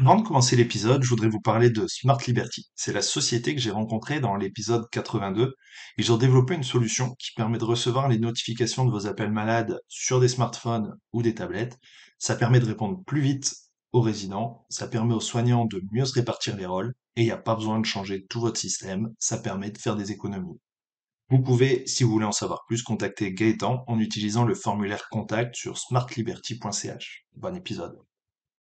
Avant de commencer l'épisode, je voudrais vous parler de Smart Liberty. C'est la société que j'ai rencontrée dans l'épisode 82. Ils ont développé une solution qui permet de recevoir les notifications de vos appels malades sur des smartphones ou des tablettes. Ça permet de répondre plus vite aux résidents. Ça permet aux soignants de mieux se répartir les rôles. Et il n'y a pas besoin de changer tout votre système. Ça permet de faire des économies. Vous pouvez, si vous voulez en savoir plus, contacter Gaëtan en utilisant le formulaire contact sur smartliberty.ch. Bon épisode.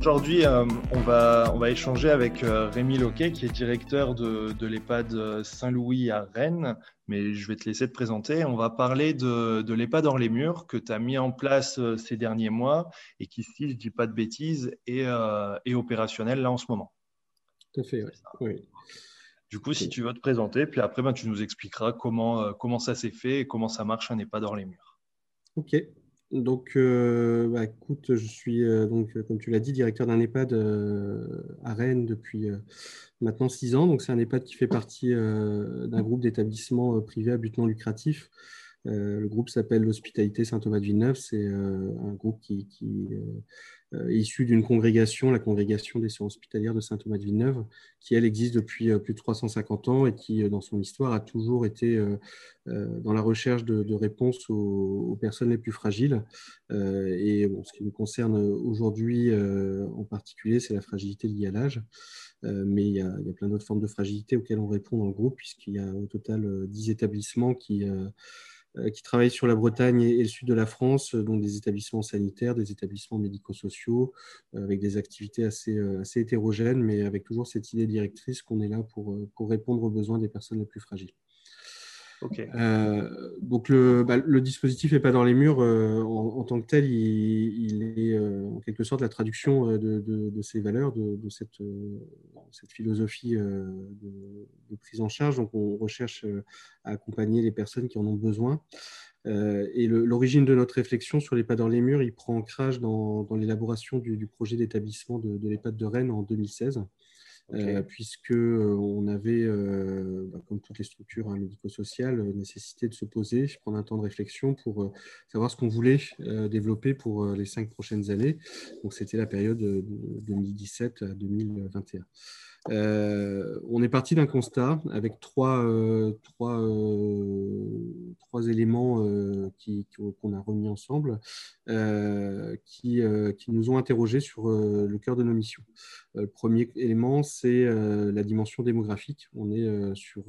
Aujourd'hui, euh, on, va, on va échanger avec euh, Rémi Loquet, qui est directeur de, de l'EHPAD euh, Saint-Louis à Rennes. Mais je vais te laisser te présenter. On va parler de, de l'EHPAD hors les murs que tu as mis en place ces derniers mois et qui, si je ne dis pas de bêtises, est, est, opérationnel là en ce moment. Tout à fait, oui. Du coup, si tu veux te présenter, puis après, ben, tu nous expliqueras comment, comment ça s'est fait et comment ça marche un EHPAD hors les murs. Ok, donc, euh, bah, écoute, je suis, euh, donc, comme tu l'as dit, directeur d'un EHPAD euh, à Rennes depuis maintenant six ans. Donc, c'est un EHPAD qui fait partie d'un groupe d'établissements privés à but non lucratif. le groupe s'appelle l'Hospitalité Saint-Thomas de Villeneuve. C'est un groupe qui, euh, issu d'une congrégation, la congrégation des sciences hospitalières de Saint-Thomas de Villeneuve, qui, elle, existe depuis euh, plus de 350 ans et qui, euh, dans son histoire, a toujours été dans la recherche de, réponses aux, personnes les plus fragiles. et ce qui nous concerne aujourd'hui en particulier, c'est la fragilité liée à l'âge. mais il y, a, il y, a, plein d'autres formes de fragilité auxquelles on répond dans le groupe, puisqu'il y a au total 10 établissements qui euh, qui travaillent sur la Bretagne et, le sud de la France, euh, donc des établissements sanitaires, des établissements médico-sociaux, euh, avec des activités assez, hétérogènes, mais avec toujours cette idée directrice qu'on est là pour répondre aux besoins des personnes les plus fragiles. Euh, donc le, bah, dispositif n'est pas dans les murs euh, en, tant que tel, il, est euh, en quelque sorte la traduction de, ces valeurs, de, cette, philosophie de, prise en charge. Donc on recherche à accompagner les personnes qui en ont besoin. et l'origine de notre réflexion sur les pas dans les murs, il prend ancrage dans, dans l'élaboration du, du, projet d'établissement de, l'EHPAD de Rennes en 2016. Euh, puisque euh, on avait, euh, bah, comme toutes les structures hein, médico-sociales, nécessité de se poser, prendre un temps de réflexion pour savoir ce qu'on voulait développer pour les cinq prochaines années. Donc c'était la période de 2017 à 2021. Euh, on est parti d'un constat avec trois, euh, trois, euh, trois éléments qu'on a remis ensemble qui, qui, nous ont interrogés sur le cœur de nos missions. le premier élément, c'est la dimension démographique. On est sur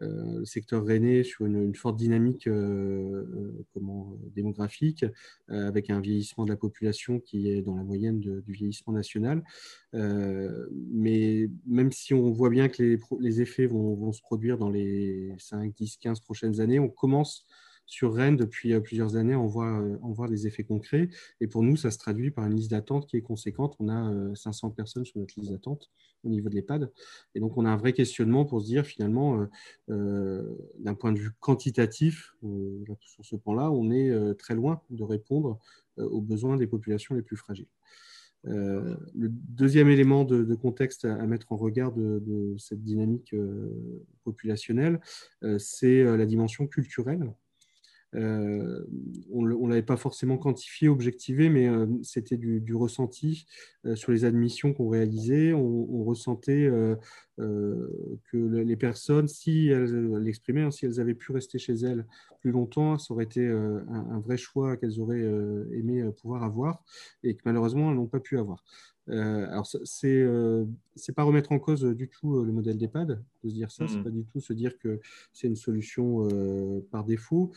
le secteur rennais sur une, forte dynamique euh, euh, démographique, avec un vieillissement de la population qui est dans la moyenne du vieillissement national. mais même si on voit bien que les, effets vont, se produire dans les 5, 10, 15 prochaines années, on commence sur Rennes depuis euh, plusieurs années, on voit, euh, on voit des effets concrets. Et pour nous, ça se traduit par une liste d'attente qui est conséquente. On a 500 euh, personnes sur notre liste d'attente au niveau de l'EHPAD. Et donc, on a un vrai questionnement pour se dire, finalement, d'un point de vue quantitatif, sur ce point-là, on est très loin de répondre aux besoins des populations les plus fragiles. le deuxième élément de, contexte à, mettre en regard de cette dynamique populationnelle, c'est la dimension culturelle. Euh, on ne l'avait pas forcément quantifié, objectivé, mais euh, c'était du, ressenti euh, sur les admissions qu'on réalisait. On, ressentait que les personnes, si elles l'exprimaient, hein, si elles avaient pu rester chez elles plus longtemps, ça aurait été un, vrai choix qu'elles auraient aimé pouvoir avoir et que malheureusement elles n'ont pas pu avoir. Euh, alors, c'est euh, pas remettre en cause du tout euh, le modèle d'EHPAD, de se dire ça, c'est mmh. pas du tout se dire que c'est une solution par défaut.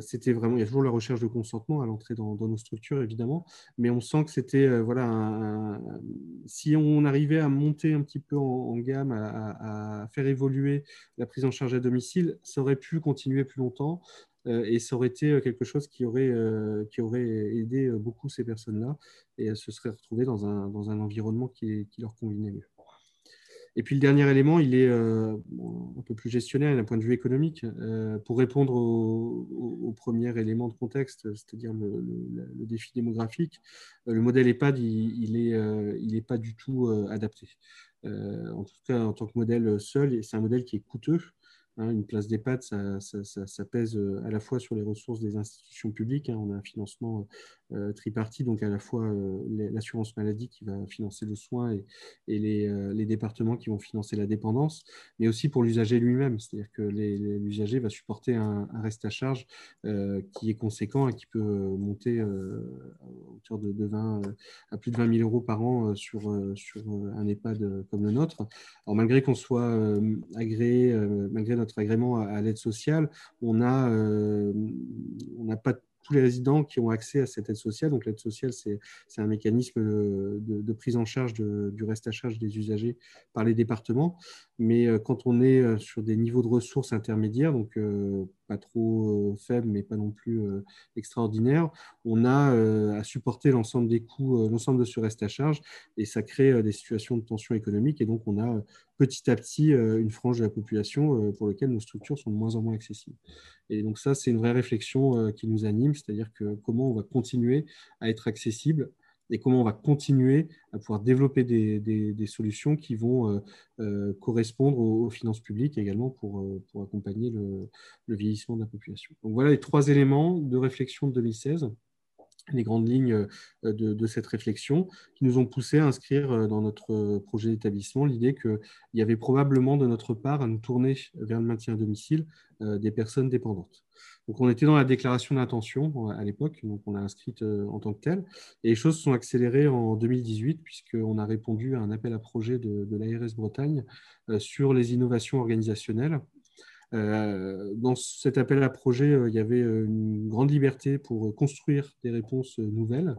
c'était vraiment, il y a toujours la recherche de consentement à l'entrée dans, nos structures, évidemment, mais on sent que c'était, voilà, si on arrivait à monter un petit peu en, gamme, à, faire évoluer la prise en charge à domicile, ça aurait pu continuer plus longtemps. et ça aurait été quelque chose qui aurait, qui aurait aidé beaucoup ces personnes-là et elles se seraient retrouvées dans un, dans un environnement qui, leur convenait mieux. Et puis le dernier élément, il est euh, un peu plus gestionnaire d'un point de vue économique. Euh, pour répondre au, premier élément de contexte, c'est-à-dire le, défi démographique, euh, le modèle EHPAD, il n'est il pas du tout adapté. En tout cas, en tant que modèle seul, c'est un modèle qui est coûteux. Hein, une place d'EHPAD, ça, ça, pèse à la fois sur les ressources des institutions publiques. Hein. on a un financement euh, tripartite, donc à la fois euh, l'assurance maladie qui va financer le soin et, euh, les, départements qui vont financer la dépendance, mais aussi pour l'usager lui-même, c'est-à-dire que l'usager va supporter un, reste à charge qui est conséquent et qui peut monter à de, 20, à plus de 20 000 euros par an sur, sur un EHPAD comme le nôtre. Alors malgré qu'on soit agréé, malgré notre agrément à, l'aide sociale, on n'a pas tous les résidents qui ont accès à cette aide sociale. Donc l'aide sociale, c'est un mécanisme de, prise en charge du reste à charge des usagers par les départements. Mais euh, quand on est euh, sur des niveaux de ressources intermédiaires, donc euh, pas trop faibles, mais pas non plus extraordinaires, on a à supporter l'ensemble des coûts, l'ensemble de ce reste à charge, et ça crée des situations de tension économique. Et donc, on a petit à petit une frange de la population pour laquelle nos structures sont de moins en moins accessibles. Et donc, ça, c'est une vraie réflexion qui nous anime, c'est-à-dire que comment on va continuer à être accessible et comment on va continuer à pouvoir développer des, solutions qui vont euh, euh, correspondre aux, finances publiques également pour, euh, accompagner le, vieillissement de la population. Voilà les trois éléments de réflexion de 2016 les grandes lignes de, cette réflexion qui nous ont poussé à inscrire dans notre projet d'établissement l'idée qu'il y avait probablement de notre part à nous tourner vers le maintien à domicile des personnes dépendantes. Donc, on était dans la déclaration d'intention à l'époque, donc on l'a inscrite euh, en tant que telle. Et les choses sont accélérées en 2018, puisqu'on a répondu à un appel à projet de, de l'ARS Bretagne euh, sur les innovations organisationnelles. Euh, dans cet appel à projet, il y avait une grande liberté pour construire des réponses nouvelles.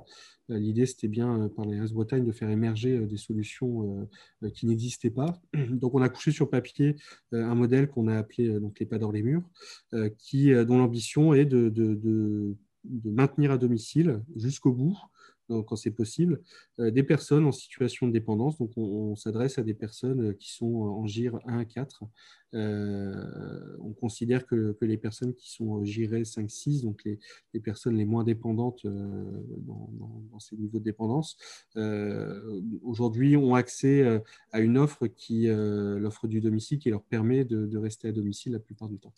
L'idée, c'était bien par l'ARS Bretagne de faire émerger des solutions qui n'existaient pas. Donc, on a couché sur papier un modèle qu'on a appelé donc, les pas dans les murs, qui, dont l'ambition est de, maintenir à domicile jusqu'au bout quand c'est possible, euh, des personnes en situation de dépendance. Donc, on, s'adresse à des personnes euh, qui sont en GIR 1 à 4. Euh, on considère que, les personnes qui sont GIR 5-6, donc les, personnes les moins dépendantes dans, ces niveaux de dépendance, aujourd'hui ont accès à une offre qui, l'offre du domicile, qui leur permet de rester à domicile la plupart du temps.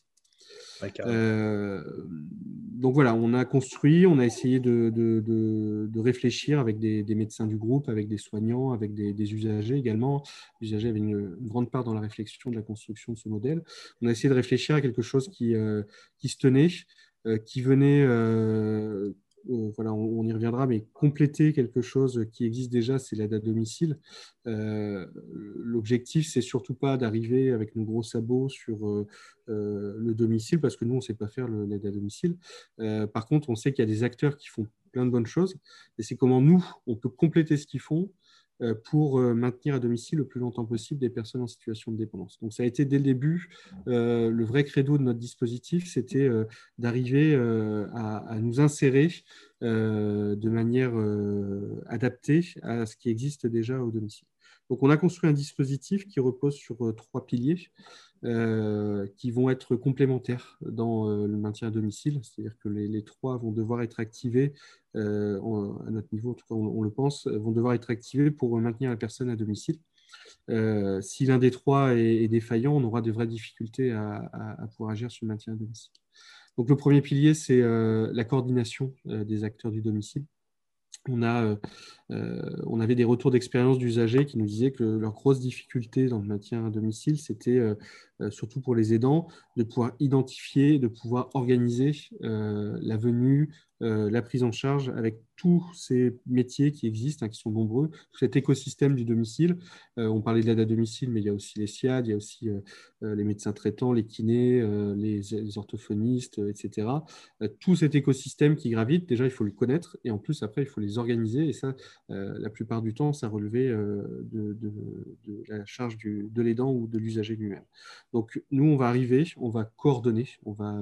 Euh, donc voilà, on a construit, on a essayé de, de, réfléchir avec des, médecins du groupe, avec des soignants, avec des, usagers également. Les usagers avaient une, grande part dans la réflexion de la construction de ce modèle. On a essayé de réfléchir à quelque chose qui, euh, qui se tenait, euh, qui venait euh, voilà, on, y reviendra, mais compléter quelque chose qui existe déjà, c'est l'aide à domicile. Euh, l'objectif, c'est surtout pas d'arriver avec nos gros sabots sur euh, le domicile, parce que nous, on ne sait pas faire l'aide à domicile. par contre, on sait qu'il y a des acteurs qui font plein de bonnes choses, et c'est comment nous, on peut compléter ce qu'ils font euh, pour euh, maintenir à domicile le plus longtemps possible des personnes en situation de dépendance. Donc ça a été dès le début euh, le vrai credo de notre dispositif, c'était d'arriver à, nous insérer de manière adaptée à ce qui existe déjà au domicile. Donc on a construit un dispositif qui repose sur trois piliers. Euh, qui vont être complémentaires dans euh, le maintien à domicile, c'est-à-dire que les, trois vont devoir être activés, euh, à notre niveau, en tout cas on, le pense, vont devoir être activés pour maintenir la personne à domicile. si l'un des trois est, défaillant, on aura de vraies difficultés à, à, pouvoir agir sur le maintien à domicile. Donc le premier pilier, c'est la coordination des acteurs du domicile. On, a, on avait des retours d'expérience d'usagers qui nous disaient que leur grosse difficulté dans le maintien à domicile, c'était euh, surtout pour les aidants, de pouvoir identifier, de pouvoir organiser euh, la venue, euh, la prise en charge avec tous ces métiers qui existent, hein, qui sont nombreux, cet écosystème du domicile. on parlait de l'aide à domicile, mais il y a aussi les SIAD, il y a aussi les médecins traitants, les kinés, les, les, orthophonistes, etc. tout cet écosystème qui gravite, déjà, il faut le connaître et en plus, après, il faut les organiser. Et ça, la plupart du temps, ça relevait de, la charge de l'aidant ou de l'usager lui-même. Donc, nous, on va arriver, on va coordonner, on va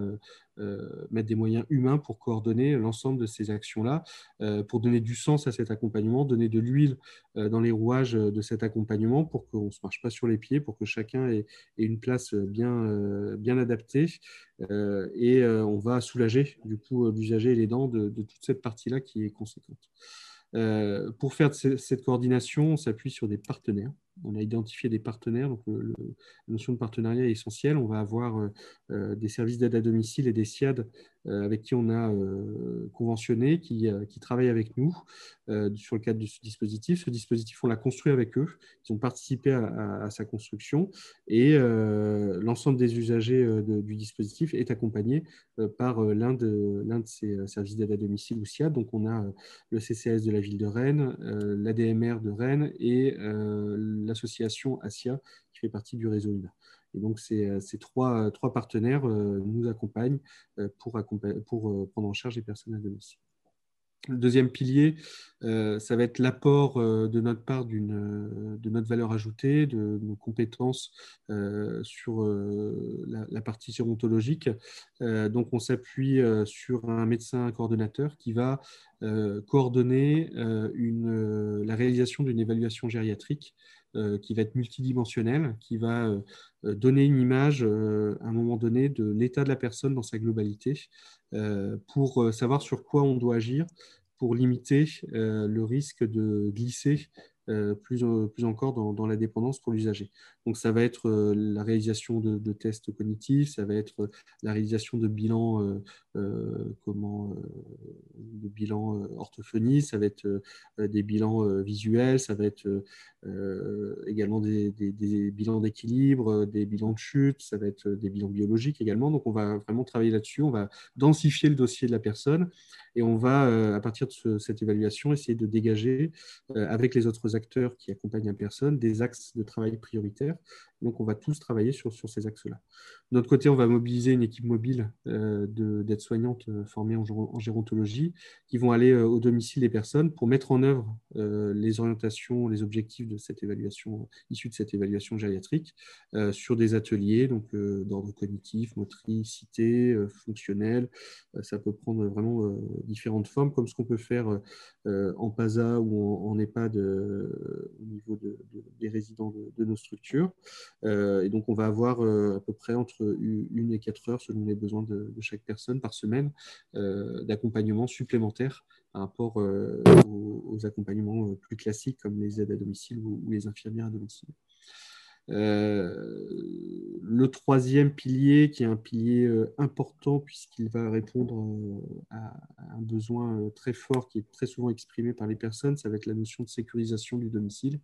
euh, mettre des moyens humains pour coordonner l'ensemble de ces actions-là, euh, pour donner du sens à cet accompagnement, donner de l'huile euh, dans les rouages de cet accompagnement pour qu'on ne se marche pas sur les pieds, pour que chacun ait, une place bien, adaptée. et on va soulager du coup l'usager et les dents de, de toute cette partie-là qui est conséquente. Pour faire cette coordination, on s'appuie sur des partenaires on a identifié des partenaires, donc la notion de partenariat est essentielle. On va avoir euh, euh, des services d'aide à domicile et des SIAD euh, avec qui on a conventionné, qui, qui, travaillent avec nous sur le cadre de ce dispositif. Ce dispositif, on l'a construit avec eux, ils ont participé à, sa construction et l'ensemble des usagers du dispositif est accompagné par l'un de, de ces services d'aide à domicile ou SIAD. Donc on a le CCS de la ville de Rennes, l'ADMR de Rennes et l'association ASIA qui fait partie du réseau INA. Et donc, ces, euh, trois, trois, partenaires euh, nous accompagnent euh, pour, prendre en charge les personnes à domicile. Le deuxième pilier, ça va être l'apport de notre part de notre valeur ajoutée, de nos compétences sur la, partie gérontologique. donc, on s'appuie sur un médecin coordonnateur qui va coordonner la réalisation d'une évaluation gériatrique euh, qui va être multidimensionnel, qui va euh, euh, donner une image à un moment donné de l'état de la personne dans sa globalité, pour savoir sur quoi on doit agir pour limiter le risque de glisser euh, plus, plus encore dans, la dépendance pour l'usager. Donc ça va être euh, la réalisation de, tests cognitifs, ça va être la réalisation de bilans, euh, comment, de bilans orthophonie, ça va être des bilans visuels, ça va être également des, des bilans d'équilibre, des bilans de chute, ça va être des bilans biologiques également. Donc on va vraiment travailler là-dessus, on va densifier le dossier de la personne et on va, à partir de cette évaluation, essayer de dégager avec les autres acteurs qui accompagnent la personne des axes de travail prioritaires. Donc, on va tous travailler sur, ces axes-là. De notre côté, on va mobiliser une équipe mobile euh, d'aides-soignantes euh, formées en, en, gérontologie qui vont aller euh, au domicile des personnes pour mettre en œuvre les orientations, les objectifs de cette évaluation, issus de cette évaluation gériatrique, sur des ateliers donc d'ordre cognitif, motricité, fonctionnel. ça peut prendre vraiment différentes formes, comme ce qu'on peut faire en PASA ou en, EHPAD au niveau des résidents de, nos structures. Et donc, on va avoir à peu près entre une et quatre heures selon les besoins de, chaque personne par semaine euh, d'accompagnement supplémentaire par rapport euh, aux, accompagnements euh, plus classiques comme les aides à domicile ou, les infirmières à domicile. le troisième pilier, qui est un pilier important puisqu'il va répondre à, un besoin très fort qui est très souvent exprimé par les personnes, ça va être la notion de sécurisation du domicile.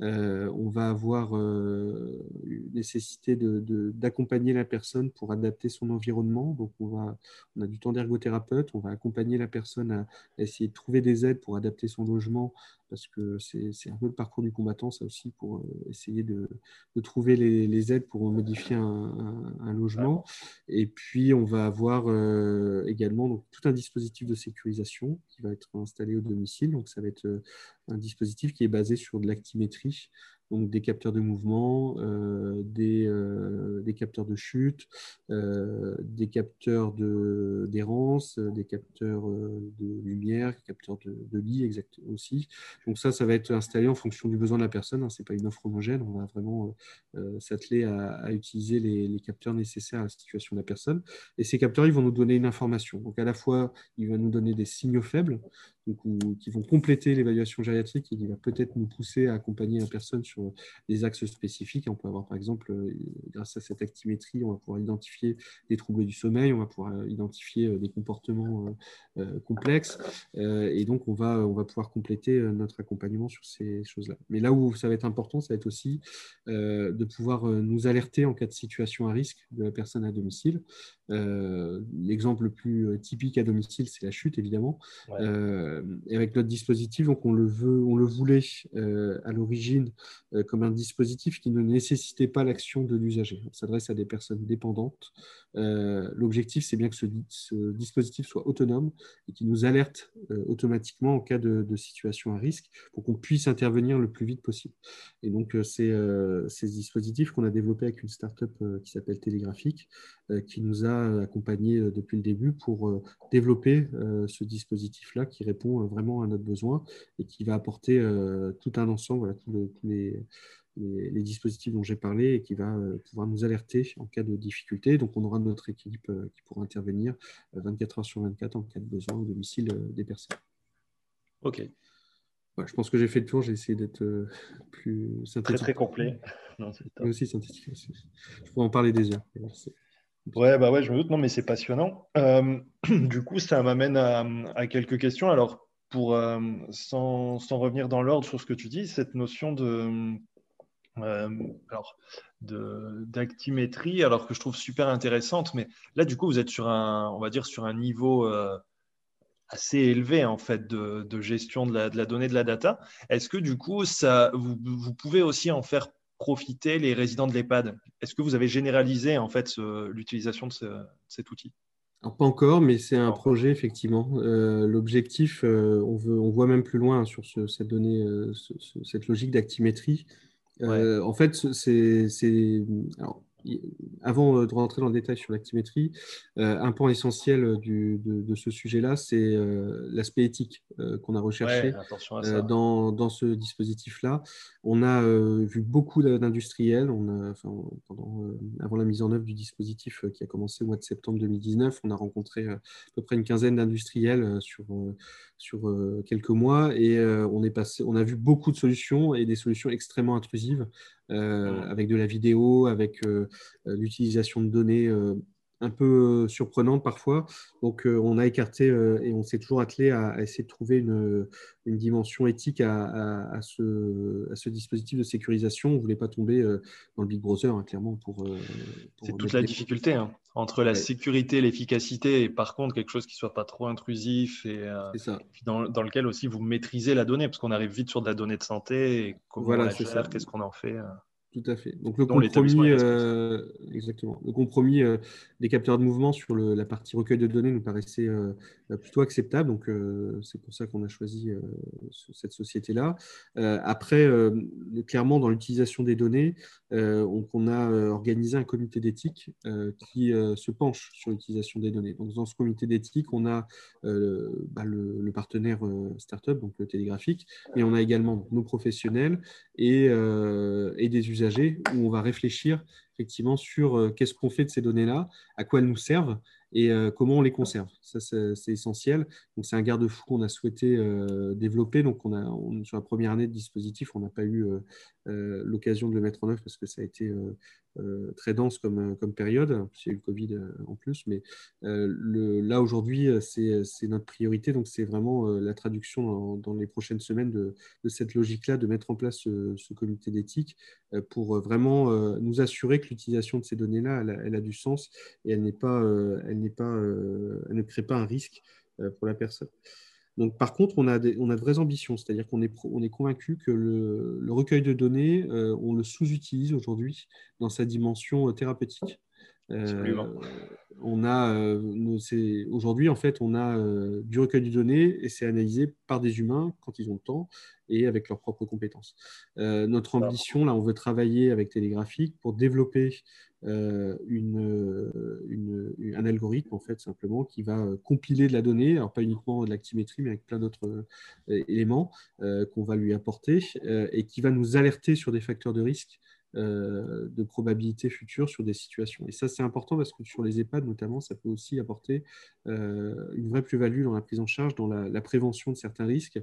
Euh, on va avoir euh, nécessité d'accompagner la personne pour adapter son environnement. Donc, on, va, on a du temps d'ergothérapeute, on va accompagner la personne à essayer de trouver des aides pour adapter son logement parce que c'est un peu le parcours du combattant, ça aussi, pour euh, essayer de, trouver les, aides pour modifier un, logement. Et puis, on va avoir euh, également donc, tout un dispositif de sécurisation qui va être installé au domicile. Donc, ça va être euh, un dispositif qui est basé sur de l'actimétrie donc des capteurs de mouvement, euh, des, euh, des, capteurs de chute, euh, des capteurs d'errance, des capteurs de lumière, capteurs de, lit exact, aussi. Donc ça, ça va être installé en fonction du besoin de la personne. Hein. Ce n'est pas une offre homogène. On va vraiment s'atteler à, utiliser les, les, capteurs nécessaires à la situation de la personne. Et ces capteurs, ils vont nous donner une information. Donc à la fois, ils vont nous donner des signaux faibles, qui vont compléter l'évaluation gériatrique et qui va peut-être nous pousser à accompagner la personne sur des axes spécifiques. On peut avoir, par exemple, euh, grâce à cette actimétrie, on va pouvoir identifier des troubles du sommeil, on va pouvoir euh, identifier euh, des comportements complexes, et donc on va, on va pouvoir compléter notre accompagnement sur ces choses-là. Mais là où ça va être important, ça va être aussi de pouvoir nous alerter en cas de situation à risque de la personne à domicile. L'exemple le plus typique à domicile, c'est la chute, évidemment. Et avec notre dispositif, donc on le, veut, on le voulait à l'origine comme un dispositif qui ne nécessitait pas l'action de l'usager. On s'adresse à des personnes dépendantes. L'objectif, c'est bien que ce, dispositif soit autonome et qui nous alerte automatiquement en cas de, situation à risque pour qu'on puisse intervenir le plus vite possible. Et donc, c'est ces dispositifs qu'on a développés avec une startup qui s'appelle Télégraphique, qui nous a accompagnés depuis le début pour développer ce dispositif-là qui répond vraiment à notre besoin et qui va apporter tout un ensemble, voilà, tous les, les, dispositifs dont j'ai parlé et qui va pouvoir nous alerter en cas de difficulté. Donc, on aura notre équipe qui pourra intervenir 24 heures sur 24 en cas de besoin au domicile des personnes. OK. je pense que j'ai fait le tour. J'ai essayé d'être plus synthétique. Très, très complet. Non, aussi synthétique. Je pourrais en parler des heures. Ouais, bah ouais, je me doute. Non, mais c'est passionnant. Euh, du coup, ça m'amène à, quelques questions. Alors, pour, euh, sans, revenir dans l'ordre sur ce que tu dis, cette notion de, euh, alors, d'actimétrie, alors que je trouve super intéressante, mais là, du coup, vous êtes sur un, on va dire, sur un niveau assez élevé en fait de, gestion de la, de la, donnée de la data. Est-ce que du coup, ça, vous, vous pouvez aussi en faire profiter les résidents de l'EHPAD Est-ce que vous avez généralisé en fait l'utilisation de, cet outil? Pas encore, mais c'est un projet effectivement. Euh, l'objectif, euh, on, voit même plus loin sur cette donnée, euh, cette logique d'actimétrie. En fait, c'est avant euh, de rentrer dans le détail sur l'actimétrie, euh, un point essentiel euh, de, ce sujet-là, c'est l'aspect éthique qu'on a recherché dans, ce dispositif-là. On a vu beaucoup d'industriels. avant la mise en œuvre du dispositif qui a commencé au mois de septembre 2019, on a rencontré à peu près une quinzaine d'industriels sur, sur quelques mois et on, est passé, on a vu beaucoup de solutions et des solutions extrêmement intrusives euh, avec de la vidéo, avec euh, euh, l'utilisation de données un peu surprenante parfois. Donc, on a écarté et on s'est toujours attelé à, essayer de trouver une, une dimension éthique à, à, ce, à, ce, dispositif de sécurisation. On ne voulait pas tomber dans le Big Brother, hein, clairement. Pour, C'est toute la difficulté hein, entre la sécurité et l'efficacité, et par contre, quelque chose qui ne soit pas trop intrusif et, dans, dans, lequel aussi vous maîtrisez la donnée, parce qu'on arrive vite sur de la donnée de santé et comment voilà, on la qu'est-ce qu'on en fait. Tout à fait. Donc le compromis, euh, exactement. Le compromis euh, des capteurs de mouvement sur la partie recueil de données nous paraissait euh, plutôt acceptable. Donc c'est pour ça qu'on a choisi cette société-là. après, clairement, dans l'utilisation des données, on, a organisé un comité d'éthique qui se penche sur l'utilisation des données. Donc dans ce comité d'éthique, on a bah, le, partenaire startup, donc le télégraphique, et on a également nos professionnels et, et des usagers où on va réfléchir effectivement sur euh, qu'est-ce qu'on fait de ces données-là, à quoi elles nous servent et euh, comment on les conserve. Ça, c'est essentiel. Donc, c'est un garde-fou qu'on a souhaité euh, développer. Donc, on a, sur la première année de dispositif, on n'a pas eu l'occasion de le mettre en œuvre parce que ça a été euh, très dense comme, euh, comme période. A eu le Covid euh, en plus, mais là aujourd'hui, c'est notre priorité. Donc, c'est vraiment la traduction dans, les prochaines semaines de, cette logique-là, de mettre en place ce, comité d'éthique pour vraiment nous assurer que l'utilisation de ces données-là, elle, elle, a du sens et elle, n'est pas, elle, n'est pas, elle ne crée pas un risque pour la personne. Donc, par contre, on a, on a de vraies ambitions, c'est-à-dire qu'on est, on est convaincu que le, recueil de données, euh, on le sous-utilise aujourd'hui dans sa dimension euh, thérapeutique. Euh, on a aujourd'hui en fait on a du recueil de données et c'est analysé par des humains quand ils ont le temps et avec leurs propres compétences. notre ambition là, on veut travailler avec Télégraphique pour développer euh, une, un algorithme en fait simplement qui va euh, compiler de la donnée, alors pas uniquement de l'actimétrie, mais avec plein d'autres euh, éléments qu'on va lui apporter et qui va nous alerter sur des facteurs de risque de probabilité future sur des situations. Et ça, c'est important parce que sur les EHPAD, notamment, ça peut aussi apporter une vraie plus-value dans la prise en charge, dans la, prévention de certains risques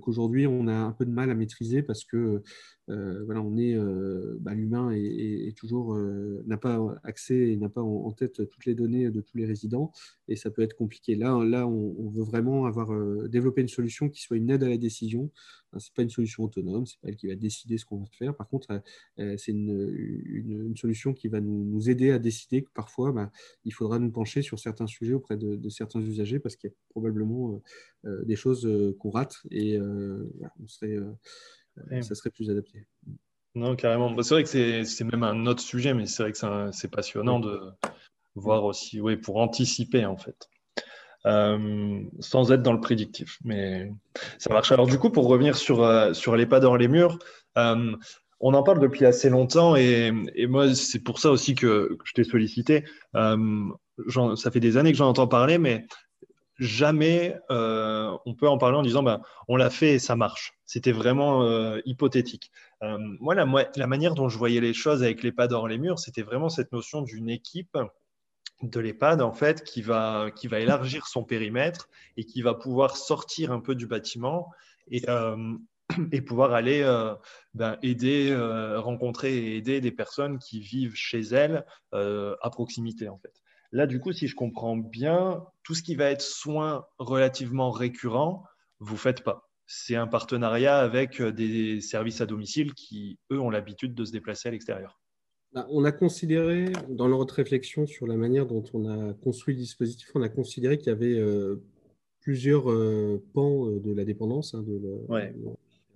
qu'aujourd'hui, on a un peu de mal à maîtriser parce que voilà, on est, bah, l'humain est, toujours n'a pas accès et n'a pas en, tête toutes les données de tous les résidents, et ça peut être compliqué. Là, là, on, veut vraiment avoir développer une solution qui soit une aide à la décision. Ce n'est pas une solution autonome, c'est pas elle qui va décider ce qu'on va faire. Par contre, c'est une, solution qui va nous, aider à décider que parfois, bah, il faudra nous pencher sur certains sujets auprès de, certains usagers parce qu'il y a probablement des choses qu'on rate et on serait ça serait plus adapté. Non, carrément. Bah, c'est vrai que c'est même un autre sujet, mais c'est vrai que c'est passionnant de voir aussi, oui, pour anticiper en fait. Euh, sans être dans le prédictif. Mais ça marche. Alors du coup, pour revenir sur, euh, sur les pas dans les murs, euh, on en parle depuis assez longtemps et, et moi, c'est pour ça aussi que, que je t'ai sollicité. ça fait des années que j'en entends parler, mais jamais euh, on peut en parler en disant bah, on l'a fait et ça marche. C'était vraiment euh, hypothétique. Euh, moi, la, manière dont je voyais les choses avec l'EHPAD hors les murs, c'était vraiment cette notion d'une équipe de l'EHPAD en fait qui va, qui va élargir son périmètre et qui va pouvoir sortir un peu du bâtiment et, pouvoir aller ben, aider, rencontrer et aider des personnes qui vivent chez elles à proximité en fait. Là, du coup, si je comprends bien, tout ce qui va être soins relativement récurrents, vous ne faites pas. C'est un partenariat avec euh, des services à domicile qui, eux, ont l'habitude de se déplacer à l'extérieur. Bah, on a considéré, dans notre réflexion sur la manière dont on a construit le dispositif, on a considéré qu'il y avait euh, plusieurs euh, pans de la dépendance, hein, de,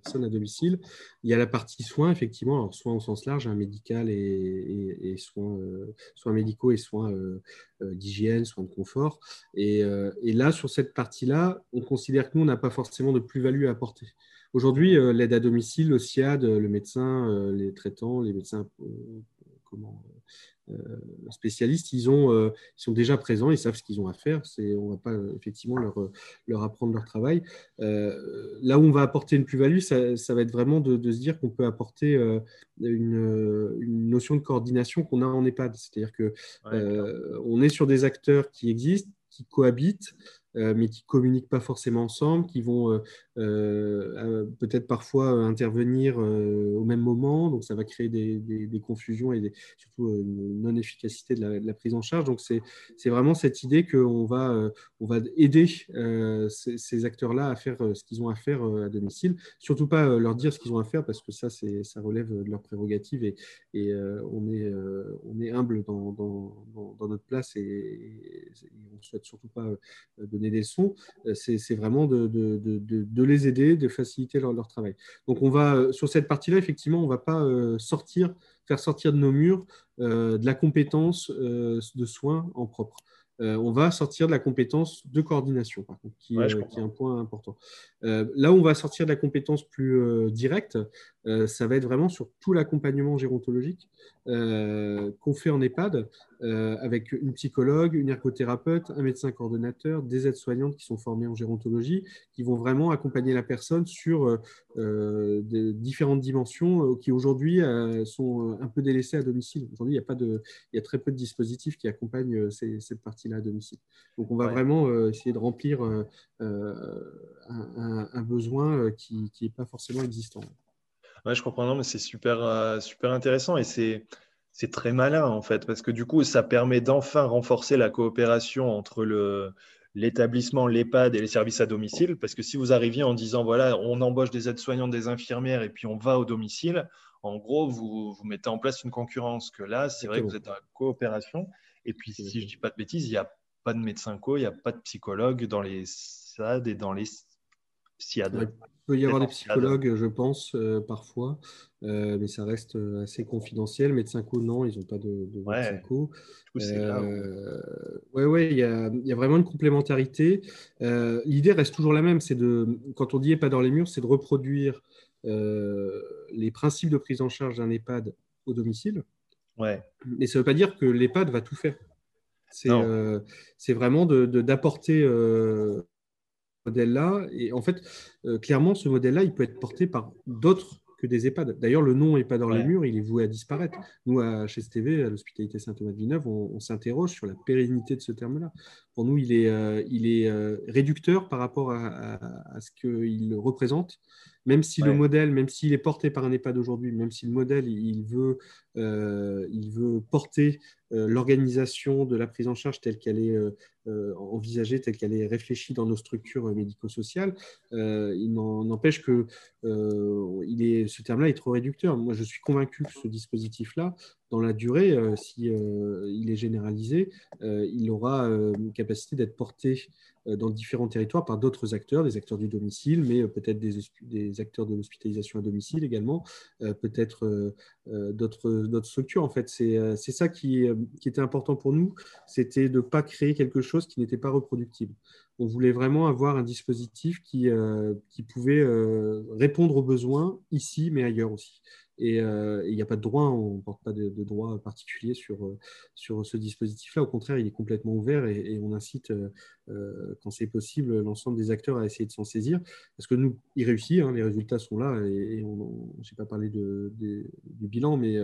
à domicile. Il y a la partie soins, effectivement, alors soins au sens large, hein, médical et, soins, euh, soins médicaux et soins euh, euh, d'hygiène, soins de confort. Et, là, sur cette partie-là, on considère que nous, on n'a pas forcément de plus-value à apporter. Aujourd'hui, l'aide à domicile, le SIAD, le médecin, les traitants, les médecins comment, spécialistes, ils, ont, euh, ils sont déjà présents, ils savent ce qu'ils ont à faire. on ne va pas euh, effectivement leur, leur apprendre leur travail. là où on va apporter une plus-value, ça, va être vraiment de, se dire qu'on peut apporter une, une, notion de coordination qu'on a en EHPAD. C'est-à-dire que on est sur des acteurs qui existent, qui cohabitent, euh, mais qui communiquent pas forcément ensemble, qui vont euh, euh, peut-être parfois intervenir au même moment, donc ça va créer des, confusions et surtout une non-efficacité de, la, prise en charge. Donc c'est vraiment cette idée qu'on va, on va aider ces, acteurs-là à faire ce qu'ils ont à faire à domicile, surtout pas leur dire ce qu'ils ont à faire parce que ça, ça relève de leur prérogative et, on, est, on est humble dans, dans, dans notre place et, et on ne souhaite surtout pas donner des leçons, euh, c'est vraiment de, les aider, de faciliter leur, travail. Donc on va, euh, sur cette partie-là, effectivement, on va pas euh, sortir, faire sortir de nos murs de la compétence de soins en propre. On va sortir de la compétence de coordination, par contre, qui, qui est un point important. là où on va sortir de la compétence plus directe, ça va être vraiment sur tout l'accompagnement gérontologique qu'on fait en EHPAD, euh, avec une psychologue, une ergothérapeute, un médecin coordonnateur, des aides-soignantes qui sont formées en gérontologie, qui vont vraiment accompagner la personne sur euh, euh, différentes dimensions qui aujourd'hui sont un peu délaissées à domicile. Aujourd'hui, il y a pas de, il y a très peu de dispositifs qui accompagnent cette à domicile. Donc, on va vraiment essayer de remplir un, besoin qui n'est pas forcément existant. Ouais, je comprends, non, mais c'est super, super intéressant et c'est c'est très malin en fait, parce que du coup, ça permet d'enfin renforcer la coopération entre le, l'établissement, l'EHPAD et les services à domicile. Parce que si vous arriviez en disant, voilà, on embauche des aides-soignantes, des infirmières et puis on va au domicile, en gros, vous, vous mettez en place une concurrence. Que là, c'est vrai que vous êtes en coopération. Et puis, si je ne dis pas de bêtises, il n'y a pas de médecin co, il n'y a pas de psychologue dans les SAD et dans les SIAD. Il peut y avoir des psychologues, je pense, euh, parfois, euh, mais ça reste euh, assez confidentiel. Médecins co, non, ils n'ont pas de, de ouais. co. Oui, ouais, il y a, y a, vraiment une complémentarité. L'idée reste toujours la même, c'est de, quand on dit pas dans les murs, c'est de reproduire les principes de prise en charge d'un EHPAD au domicile. Ouais. Mais ça ne veut pas dire que l'EHPAD va tout faire. C'est vraiment d'apporter modèle-là. Et en fait, euh, clairement, ce modèle-là, il peut être porté par d'autres que des EHPAD. D'ailleurs, le nom EHPAD dans les murs, il est voué à disparaître. Nous, à, chez STV, à l'hospitalité Saint-Thomas-de-Villeneuve, on, s'interroge sur la pérennité de ce terme-là. Pour nous, il est, euh, il est euh, réducteur par rapport à, ce qu'il représente. Même si le modèle, même s'il est porté par un EHPAD aujourd'hui, même si le modèle, il veut, il veut porter l'organisation de la prise en charge telle qu'elle est envisagée, telle qu'elle est réfléchie dans nos structures médico-sociales, il n'empêche que il est, ce terme-là est trop réducteur. Moi, je suis convaincu que ce dispositif-là, dans la durée, si il est généralisé, il aura une capacité d'être porté euh, dans différents territoires par d'autres acteurs, des acteurs du domicile, mais euh, peut-être des, acteurs de l'hospitalisation à domicile également, euh, peut-être d'autres structures. En fait, c'est ça qui, était important pour nous, c'était de ne pas créer quelque chose qui n'était pas reproductible. On voulait vraiment avoir un dispositif qui, qui pouvait répondre aux besoins ici, mais ailleurs aussi. Et il n'y a pas de droit, on ne porte pas de, droit particulier sur, sur ce dispositif-là. Au contraire, il est complètement ouvert et, on incite, quand c'est possible, l'ensemble des acteurs à essayer de s'en saisir. Parce que nous, il réussit, hein, les résultats sont là. Et, on je n'ai pas parlé du bilan, mais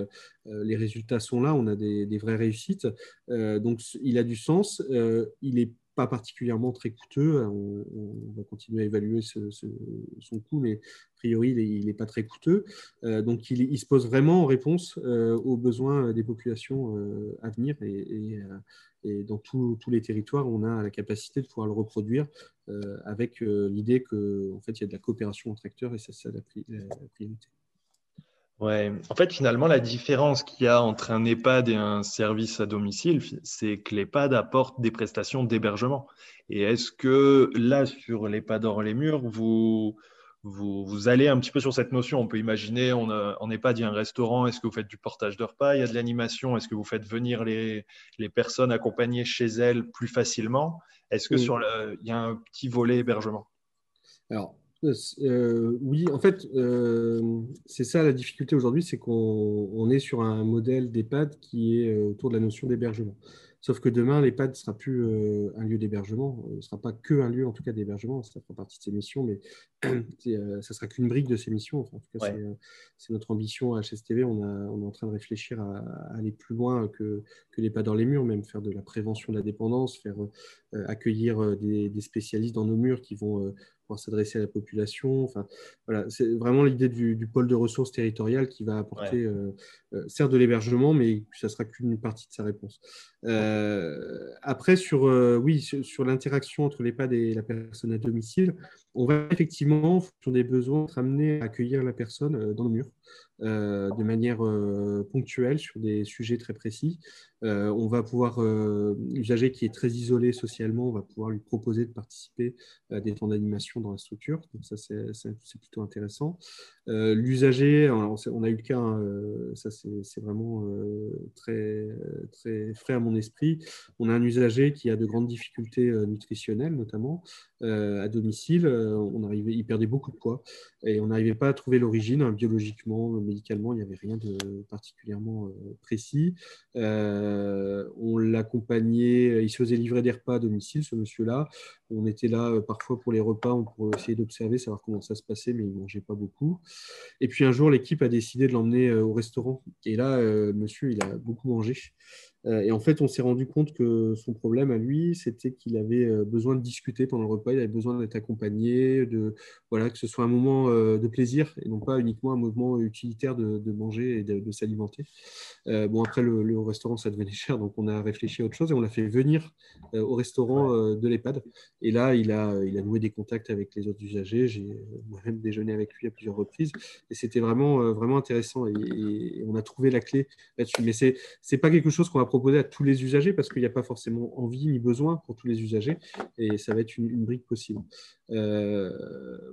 les résultats sont là. On a des, des vraies réussites. donc, il a du sens. il est pas particulièrement très coûteux. On, va continuer à évaluer son coût, mais a priori, il n'est pas très coûteux. Euh, donc, il, se pose vraiment en réponse euh, aux besoins des populations euh, à venir. Et, dans tous les territoires, on a la capacité de pouvoir le reproduire avec l'idée qu'en en fait, il y a de la coopération entre acteurs et c'est ça la priorité. Ouais. En fait, finalement, la différence qu'il y a entre un EHPAD et un service à domicile, c'est que l'EHPAD apporte des prestations d'hébergement. Et est-ce que là, sur l'EHPAD hors les murs, vous, vous, allez un petit peu sur cette notion? On peut imaginer, on en EHPAD, il y a un restaurant, est-ce que vous faites du portage de repas? Il y a de l'animation, est-ce que vous faites venir les, les personnes accompagnées chez elles plus facilement? Est-ce que sur le, il y a un petit volet hébergement? Alors, euh, oui, en fait, euh, c'est ça la difficulté aujourd'hui, c'est qu'on est sur un modèle d'EHPAD qui est euh, autour de la notion d'hébergement. Sauf que demain, l'EHPAD ne sera plus euh, un lieu d'hébergement, euh, ne sera pas que un lieu en tout cas d'hébergement, ça fera partie de ses missions, mais euh, ça sera qu'une brique de ses missions. en tout cas, c'est notre ambition à HSTV. On, on, est en train de réfléchir à, aller plus loin que, que l'EHPAD dans les murs, même faire de la prévention de la dépendance, faire accueillir des, spécialistes dans nos murs qui vont pouvoir s'adresser à la population. Enfin, voilà, c'est vraiment l'idée du, pôle de ressources territoriales qui va apporter, certes, de l'hébergement, mais ça sera qu'une partie de sa réponse. Euh, après, sur, euh, oui, sur, l'interaction entre l'EHPAD et la personne à domicile, on va effectivement, en fonction des besoins, être amené à accueillir la personne euh, dans le mur. Euh, de manière euh, ponctuelle sur des sujets très précis. Euh, on va pouvoir, l'usager qui est très isolé socialement, on va pouvoir lui proposer de participer à des temps d'animation dans la structure. Donc ça, c'est plutôt intéressant. l'usager, on a eu le cas, hein, ça c'est vraiment très, très frais à mon esprit. On a un usager qui a de grandes difficultés nutritionnelles, notamment à domicile. on arrivait, il perdait beaucoup de poids et on n'arrivait pas à trouver l'origine hein, biologiquement, médicalement, il n'y avait rien de particulièrement euh, précis. Euh, on l'accompagnait, il se faisait livrer des repas à domicile, ce monsieur-là. On était là euh, parfois pour les repas, on pourrait essayer d'observer, savoir comment ça se passait, mais il ne mangeait pas beaucoup. Et puis un jour, l'équipe a décidé de l'emmener au restaurant. Et là, monsieur, il a beaucoup mangé. Euh, et en fait, on s'est rendu compte que son problème à lui, c'était qu'il avait euh, besoin de discuter pendant le repas, il avait besoin d'être accompagné, de, voilà, que ce soit un moment euh, de plaisir et non pas uniquement un moment utilitaire de, manger et de, s'alimenter. bon, après, le, restaurant, ça devenait cher, donc on a réfléchi à autre chose et on l'a fait venir au restaurant de l'EHPAD. Et là, il a, il a noué des contacts avec les autres usagers. J'ai moi-même déjeuné avec lui à plusieurs reprises et c'était vraiment, vraiment intéressant et, et, on a trouvé la clé là-dessus. Mais ce n'est pas quelque chose qu'on va proposer à tous les usagers parce qu'il n'y a pas forcément envie ni besoin pour tous les usagers et ça va être une, brique possible. Euh,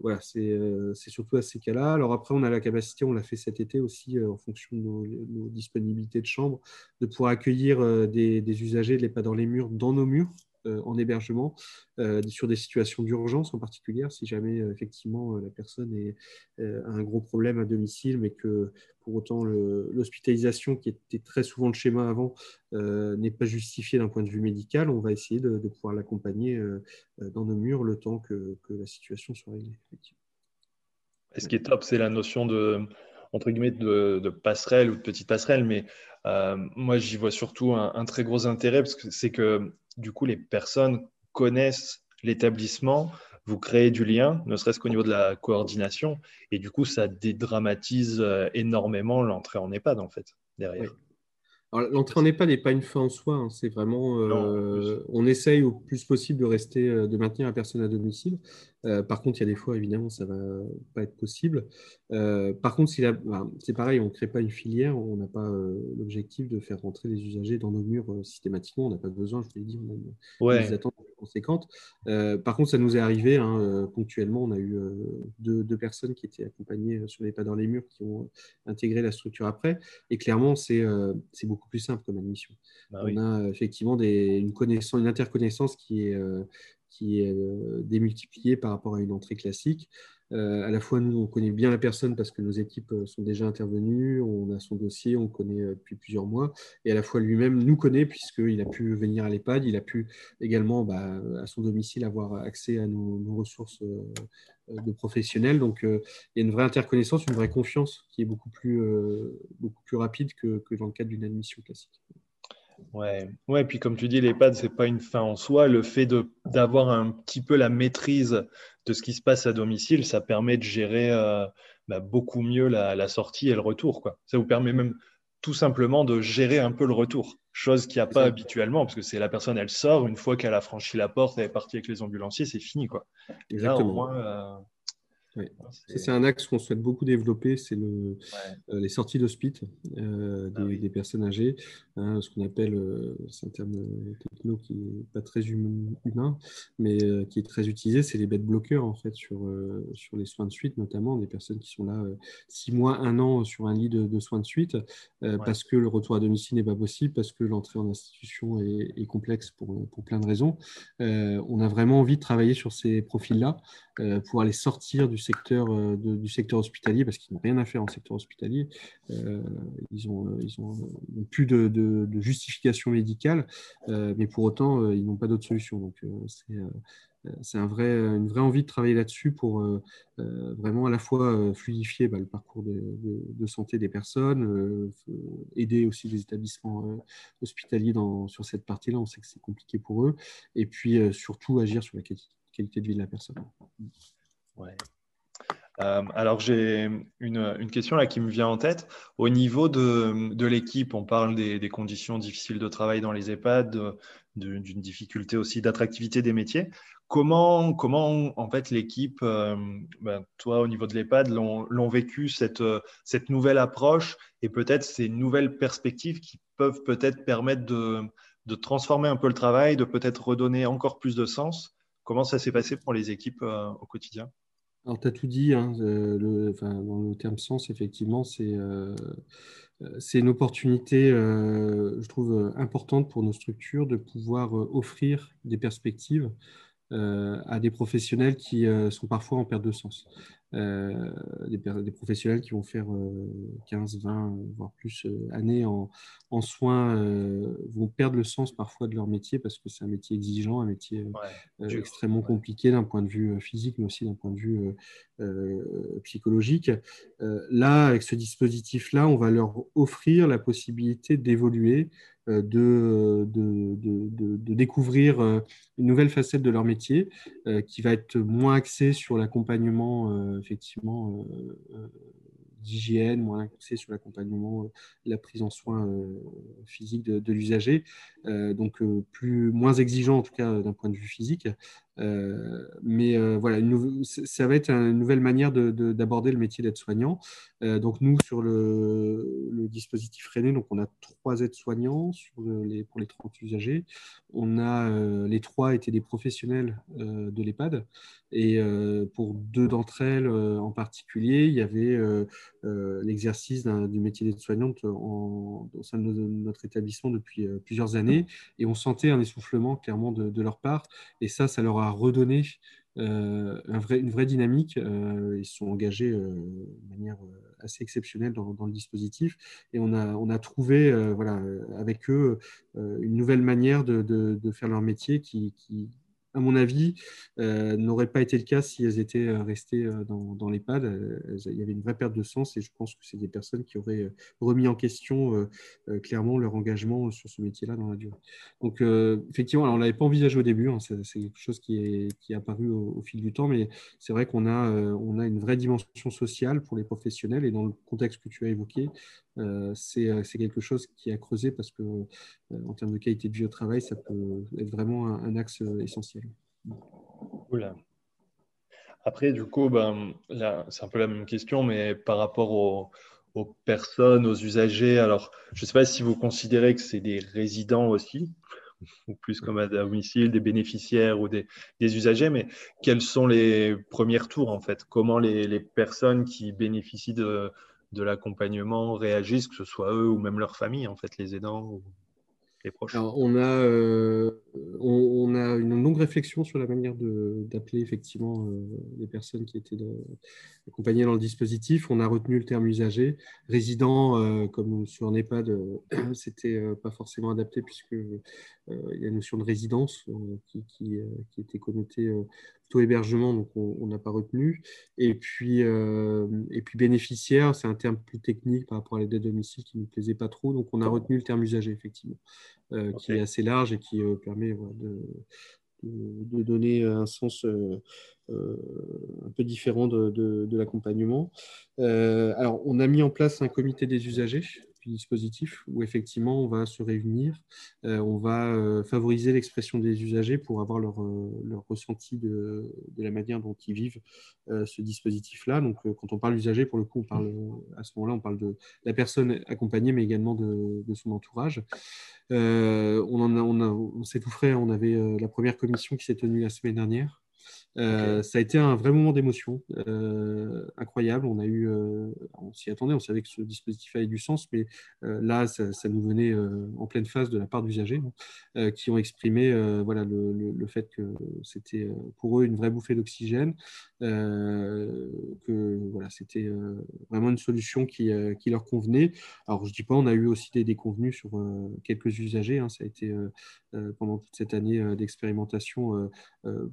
voilà, euh, c'est surtout à ces cas-là. Alors après, on a la capacité, on l'a fait cet été aussi euh, en fonction de nos, disponibilités de chambre, de pouvoir accueillir des, usagers de pas dans les murs, dans nos murs. Euh, en hébergement euh, sur des situations d'urgence en particulier, si jamais euh, effectivement la personne a un gros problème à domicile, mais que pour autant l'hospitalisation, qui était très souvent le schéma avant, n'est pas justifiée d'un point de vue médical, on va essayer de, pouvoir l'accompagner dans nos murs le temps que, la situation soit réglée. Ce qui est top, c'est la notion de, entre guillemets, de, passerelle ou de petite passerelle, mais moi, j'y vois surtout un, un, très gros intérêt parce que c'est que du coup, les personnes connaissent l'établissement, vous créez du lien, ne serait-ce qu'au niveau de la coordination, et du coup, ça dédramatise énormément l'entrée en EHPAD, en fait, derrière. L'entrée en EHPAD n'est pas une fin en soi, hein. c'est vraiment, on essaye au plus possible de rester, de maintenir la personne à domicile. Euh, par contre, il y a des fois, évidemment, ça ne va pas être possible. Euh, par contre, c'est pareil, on ne crée pas une filière, on n'a pas euh, l'objectif de faire rentrer les usagers dans nos murs systématiquement, on n'a pas besoin, je vous l'ai dit, on a des attentes conséquentes. par contre, ça nous est arrivé hein, ponctuellement, on a eu deux, personnes qui étaient accompagnées sur les pas dans les murs qui ont intégré la structure après, et clairement, c'est beaucoup plus simple comme admission. Bah on a effectivement des, une, connaissance, une interconnaissance qui est qui est euh, démultiplié par rapport à une entrée classique. Euh, à la fois, nous, on connaît bien la personne parce que nos équipes euh, sont déjà intervenues, on a son dossier, on connaît depuis plusieurs mois, et à la fois lui-même nous connaît puisqu'il a pu venir à l'EHPAD, il a pu également bah, à son domicile avoir accès à nos, ressources de professionnels. Donc, il y a une vraie interconnaissance, une vraie confiance qui est beaucoup plus, beaucoup plus rapide que dans le cadre d'une admission classique. Ouais, ouais, puis comme tu dis, l'EHPAD, ce n'est pas une fin en soi. Le fait d'avoir un petit peu la maîtrise de ce qui se passe à domicile, ça permet de gérer euh, bah, beaucoup mieux la, sortie et le retour. Quoi. Ça vous permet même tout simplement de gérer un peu le retour, chose qu'il n'y a pas habituellement, parce que c'est la personne, elle sort, une fois qu'elle a franchi la porte, elle est partie avec les ambulanciers, c'est fini. Quoi. Exactement. Euh, c'est un axe qu'on souhaite beaucoup développer, c'est le, euh, les sorties d'hospice euh, ah des, personnes âgées, hein, ce qu'on appelle, euh, c'est un terme techno qui n'est pas très humain, mais qui est très utilisé, c'est les bed bloqueurs en fait sur, sur les soins de suite, notamment des personnes qui sont là six mois, un an sur un lit de, soins de suite, parce que le retour à domicile n'est pas possible, parce que l'entrée en institution est, est complexe pour, pour, plein de raisons. on a vraiment envie de travailler sur ces profils-là pour aller sortir du secteur, euh, du secteur hospitalier parce qu'ils n'ont rien à faire en secteur hospitalier. Euh, ils n'ont euh, ils ont, plus de, justification médicale, mais pour autant, ils n'ont pas d'autre solution. Donc, c'est un vrai, une vraie envie de travailler là-dessus pour vraiment à la fois fluidifier bah, le parcours de, santé des personnes, aider aussi les établissements hospitaliers dans, sur cette partie-là. On sait que c'est compliqué pour eux. Et puis surtout agir sur la qualité de vie de la personne. Euh, alors j'ai une, question là qui me vient en tête. Au niveau de, l'équipe, on parle des, conditions difficiles de travail dans les EHPAD, d'une difficulté aussi d'attractivité des métiers. Comment, comment en fait l'équipe, euh, ben, toi au niveau de l'EHPAD, l'ont vécu cette, cette nouvelle approche et peut-être ces nouvelles perspectives qui peuvent peut-être permettre de, transformer un peu le travail, de peut-être redonner encore plus de sens. Comment ça s'est passé pour les équipes euh, au quotidien? Alors, tu as tout dit, hein, euh, dans le terme sens, effectivement, c'est euh, une opportunité, je trouve, importante pour nos structures de pouvoir offrir des perspectives à des professionnels qui sont parfois en perte de sens. Euh, des, des, professionnels qui vont faire 15, euh, 20, voire plus euh, années en, en soins vont perdre le sens parfois de leur métier parce que c'est un métier exigeant, un métier extrêmement compliqué d'un point de vue physique, mais aussi d'un point de vue psychologique. là, avec ce dispositif-là, on va leur offrir la possibilité d'évoluer, de, de, de, de, découvrir une nouvelle facette de leur métier qui va être moins axée sur l'accompagnement effectivement euh, euh, d'hygiène, moins axé sur l'accompagnement, euh, la prise en soin physique de, l'usager, donc plus moins exigeant en tout cas d'un point de vue physique. Mais voilà, ça va être une nouvelle manière d'aborder le métier d'aide-soignant. donc nous, sur le, dispositif René, donc on a trois aides-soignants pour les 30 usagers. On a les trois étaient des professionnels de l'EHPAD. Et pour deux d'entre elles en particulier, il y avait l'exercice du métier d'aide-soignante au sein de notre établissement depuis plusieurs années. Et on sentait un essoufflement clairement de, leur part. Et ça, ça leur a un vrai, une vraie dynamique. ils se sont engagés de manière assez exceptionnelle dans, le dispositif. Et on a, on a trouvé voilà, avec eux une nouvelle manière de, faire leur métier qui à mon avis, euh, n'aurait pas été le cas si elles étaient euh, restées euh, dans, dans l'EHPAD. Il y avait une vraie perte de sens et je pense que c'est des personnes qui auraient remis en question clairement leur engagement sur ce métier-là dans la durée. Donc, effectivement, on ne l'avait pas envisagé au début, hein, c'est quelque chose qui est, apparu au, fil du temps, mais c'est vrai qu'on a, on a une vraie dimension sociale pour les professionnels et dans le contexte que tu as évoqué, c'est quelque chose qui a creusé parce que en termes de qualité de vie au travail, ça peut être vraiment un axe essentiel. Après, du coup, ben, c'est un peu la même question, mais par rapport aux, personnes, aux usagers, alors je ne sais pas si vous considérez que c'est des résidents aussi, ou plus comme à domicile, des bénéficiaires ou des, usagers, mais quels sont les premiers tours en fait? Comment les, personnes qui bénéficient de, l'accompagnement réagissent, que ce soit eux ou même leur famille, en fait, les aidants on, a, euh, on, a une longue réflexion sur la manière d'appeler effectivement euh, les personnes qui étaient accompagnées dans le dispositif. On a retenu le terme usager. Résident, euh, comme sur un EHPAD, c'était pas forcément adapté puisque il y a une notion de résidence qui, était connotée taux hébergement, donc on n'a pas retenu. Et puis, euh, et puis bénéficiaire, c'est un terme plus technique par rapport à l'aide à domicile qui ne nous plaisait pas trop. Donc on a retenu le terme usager, effectivement, euh, qui est assez large et qui euh, permet de, de, donner un sens un peu différent de, de l'accompagnement. alors, on a mis en place un comité des usagers dispositif où effectivement on va se réunir, euh, on va euh, favoriser l'expression des usagers pour avoir leur, euh, leur ressenti de, de, la manière dont ils vivent ce dispositif-là. Donc quand on parle d'usager, pour le coup, on parle, à ce moment-là, on parle de la personne accompagnée, mais également de, de son entourage. on, s'est tout on avait la première commission qui s'est tenue la semaine dernière. Euh, ça a été un vrai moment d'émotion, euh, incroyable. On a eu, euh, on s'y attendait, on savait que ce dispositif avait du sens, mais là, ça, nous venait en pleine phase de la part d'usagers hein, qui ont exprimé, voilà, le, le, fait que c'était pour eux une vraie bouffée d'oxygène, que voilà, c'était vraiment une solution qui, qui, leur convenait. Alors, je dis pas, on a eu aussi des déconvenus sur quelques usagers. Hein, ça a été pendant toute cette année d'expérimentation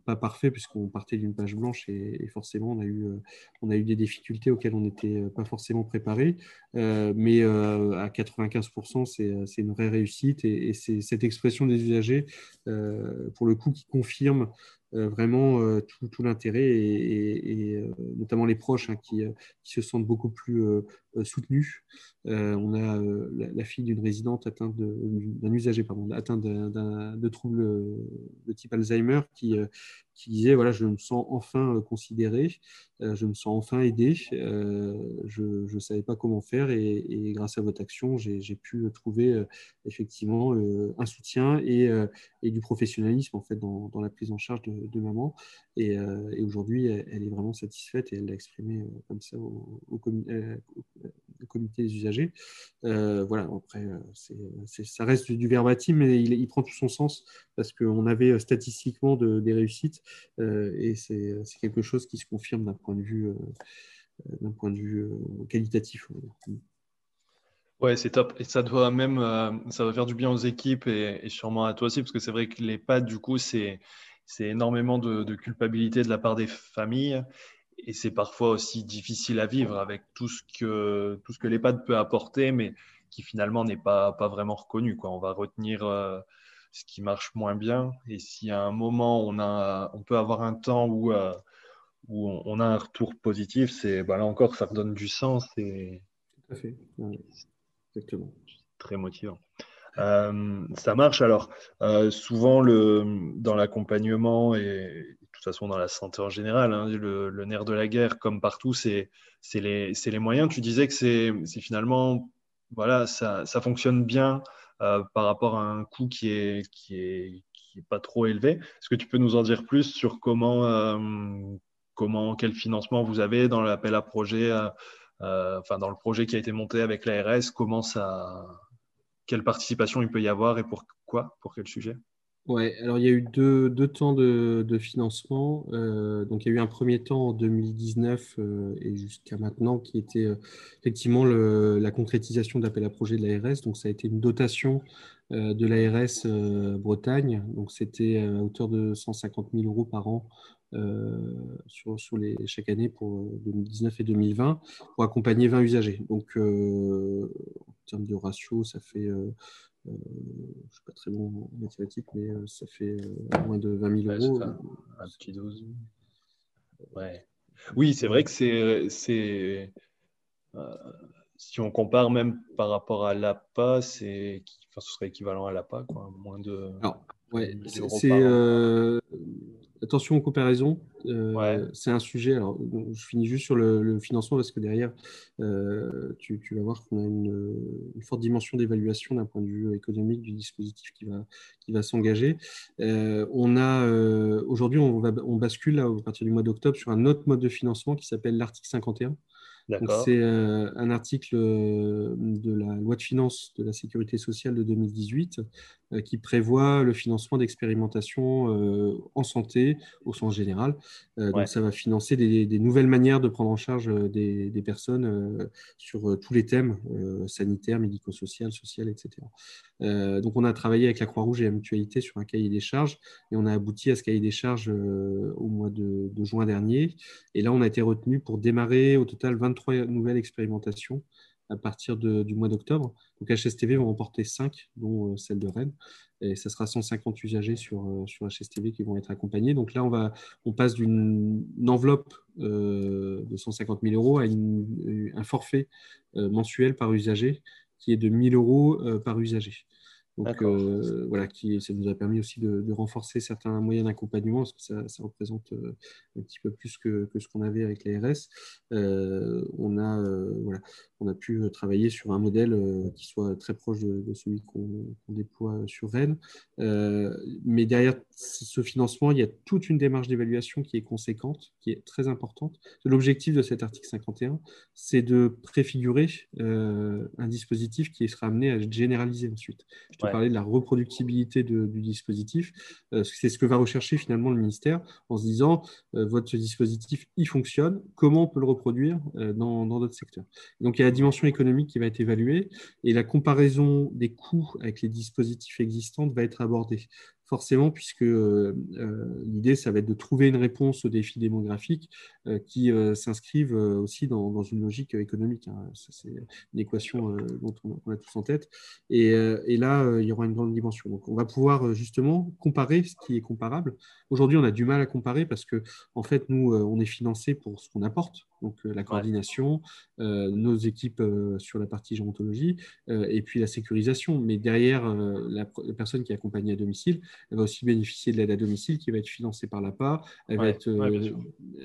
pas parfait puisqu'on on partait d'une page blanche et, forcément on a, eu, euh, on a eu des difficultés auxquelles on n'était euh, pas forcément préparé. Euh, mais à 95%, c'est une vraie réussite et, c'est cette expression des usagers, pour le coup, qui confirme euh, vraiment euh, tout, l'intérêt et, euh, notamment les proches hein, qui, se sentent beaucoup plus soutenus. On a la, fille d'une résidente atteinte d'un usager pardon, atteint de troubles de type Alzheimer qui, qui disait voilà je me sens enfin considéré, je me sens enfin aidé, je ne savais pas comment faire et, et grâce à votre action j'ai pu trouver effectivement un soutien et, et, du professionnalisme en fait dans, dans la prise en charge de, maman. Et, euh, et aujourd'hui, elle, est vraiment satisfaite et elle l'a exprimé euh, comme ça au, euh, au, comité des usagers. voilà, après, c'est, ça reste du, verbatim, mais il, prend tout son sens parce qu'on avait statistiquement de, des réussites et c'est, quelque chose qui se confirme d'un point de vue, d'un point de vue qualitatif. Ouais, c'est top. Et ça doit même, ça va faire du bien aux équipes et, sûrement à toi aussi, parce que c'est vrai que les pads, du coup, c'est, c'est énormément de, culpabilité de la part des familles et c'est parfois aussi difficile à vivre avec tout ce que, tout ce que l'EHPAD peut apporter, mais qui finalement n'est pas, pas vraiment reconnu. Quoi. On va retenir euh, ce qui marche moins bien et si à un moment on, a, on peut avoir un temps où, euh, où on, a un retour positif, c'est bah là encore, ça redonne du sens. Et... Tout à fait, exactement. Très motivant. Euh, ça marche. Alors, souvent, le, dans l'accompagnement et toute façon dans la santé en général, hein, le, nerf de la guerre, comme partout, c'est les, les, moyens. Tu disais que c'est finalement, voilà, ça, ça fonctionne bien euh, par rapport à un coût qui est, qui est, qui est pas trop élevé. Est-ce que tu peux nous en dire plus sur comment, comment quel financement vous avez dans l'appel à projet, enfin dans le projet qui a été monté avec l'ARS, comment ça quelle participation il peut y avoir et pourquoi Pour quel sujet? Ouais, alors il y a eu deux, deux temps de, de financement. Euh, donc il y a eu un premier temps en 2019 euh, et jusqu'à maintenant qui était euh, effectivement la concrétisation d'appel à projet de l'ARS. Donc ça a été une dotation de l'ARS Bretagne. Donc c'était à hauteur de 150 000 euros par an sur, sur, les, chaque année pour 2019 et 2020 pour accompagner 20 usagers. Donc en termes de ratio, ça fait je ne suis pas très bon en mathématiques, mais euh, ça fait euh, moins de 20 000 euros. Un, petit dose. Ouais. Oui, c'est vrai que c'est. si on compare même par rapport à l'APA, c'est, enfin, ce serait équivalent à l'APA, quoi, moins de. Alors, ouais, c'est, attention aux comparaisons. Euh, c'est un sujet. Alors, je finis juste sur le, financement parce que derrière, euh, tu, vas voir qu'on a une, forte dimension d'évaluation d'un point de vue économique du dispositif qui va, qui va s'engager. Euh, on a aujourd'hui, on, on bascule là, à partir du mois d'octobre sur un autre mode de financement qui s'appelle l'article 51 c'est euh, un article euh, de la loi de finances de la sécurité sociale de 2018 euh, qui prévoit le financement d'expérimentations en santé au sens général. Donc, ça va financer des, nouvelles manières de prendre en charge des, personnes sur tous les thèmes sanitaires, médico-social, social, etc. donc, on a travaillé avec la Croix-Rouge et la Mutualité sur un cahier des charges et on a abouti à ce cahier des charges au mois de, de juin dernier. Et là, on a été retenu pour démarrer au total 23 trois nouvelles expérimentations à partir du mois d'octobre. Donc HSTV va remporter 5, dont euh, celle de Rennes. Et ça sera 150 usagers sur, euh, sur HSTV qui vont être accompagnés. Donc là, on, va, on passe d'une enveloppe euh, de 150 000 euros à un forfait mensuel par usager qui est de 1000 euros par usager. Donc euh, voilà, qui, ça nous a permis aussi de, renforcer certains moyens d'accompagnement, parce que ça, ça, représente euh, un petit peu plus que, que ce qu'on avait avec l'ARS. Euh, on, a, voilà, on a pu travailler sur un modèle qui soit très proche de, celui qu'on déploie sur Rennes. mais derrière ce financement, il y a toute une démarche d'évaluation qui est conséquente, qui est très importante. L'objectif de cet article 51, c'est de préfigurer un dispositif qui sera amené à être généralisé ensuite parler de la reproductibilité du dispositif. Euh, c'est ce que va rechercher finalement le ministère en se disant euh, votre dispositif, il fonctionne, comment on peut le reproduire euh, dans d'autres secteurs. Donc il y a la dimension économique qui va être évaluée et la comparaison des coûts avec les dispositifs existants va être abordée forcément, puisque euh, euh, l'idée, ça va être de trouver une réponse aux défis démographiques euh, qui s'inscrivent aussi dans, une logique économique. Hein. C'est une équation dont on, a tous en tête. Et, là, il y aura une grande dimension. Donc, on va pouvoir justement comparer ce qui est comparable. Aujourd'hui, on a du mal à comparer parce que, en fait, nous, on est financé pour ce qu'on apporte, donc la coordination, nos équipes sur la partie gérontologie, et puis la sécurisation. Mais derrière, la, la personne qui est accompagnée à domicile, elle va aussi bénéficier de l'aide à domicile qui va être financée par l'APA. Elle, va être, euh,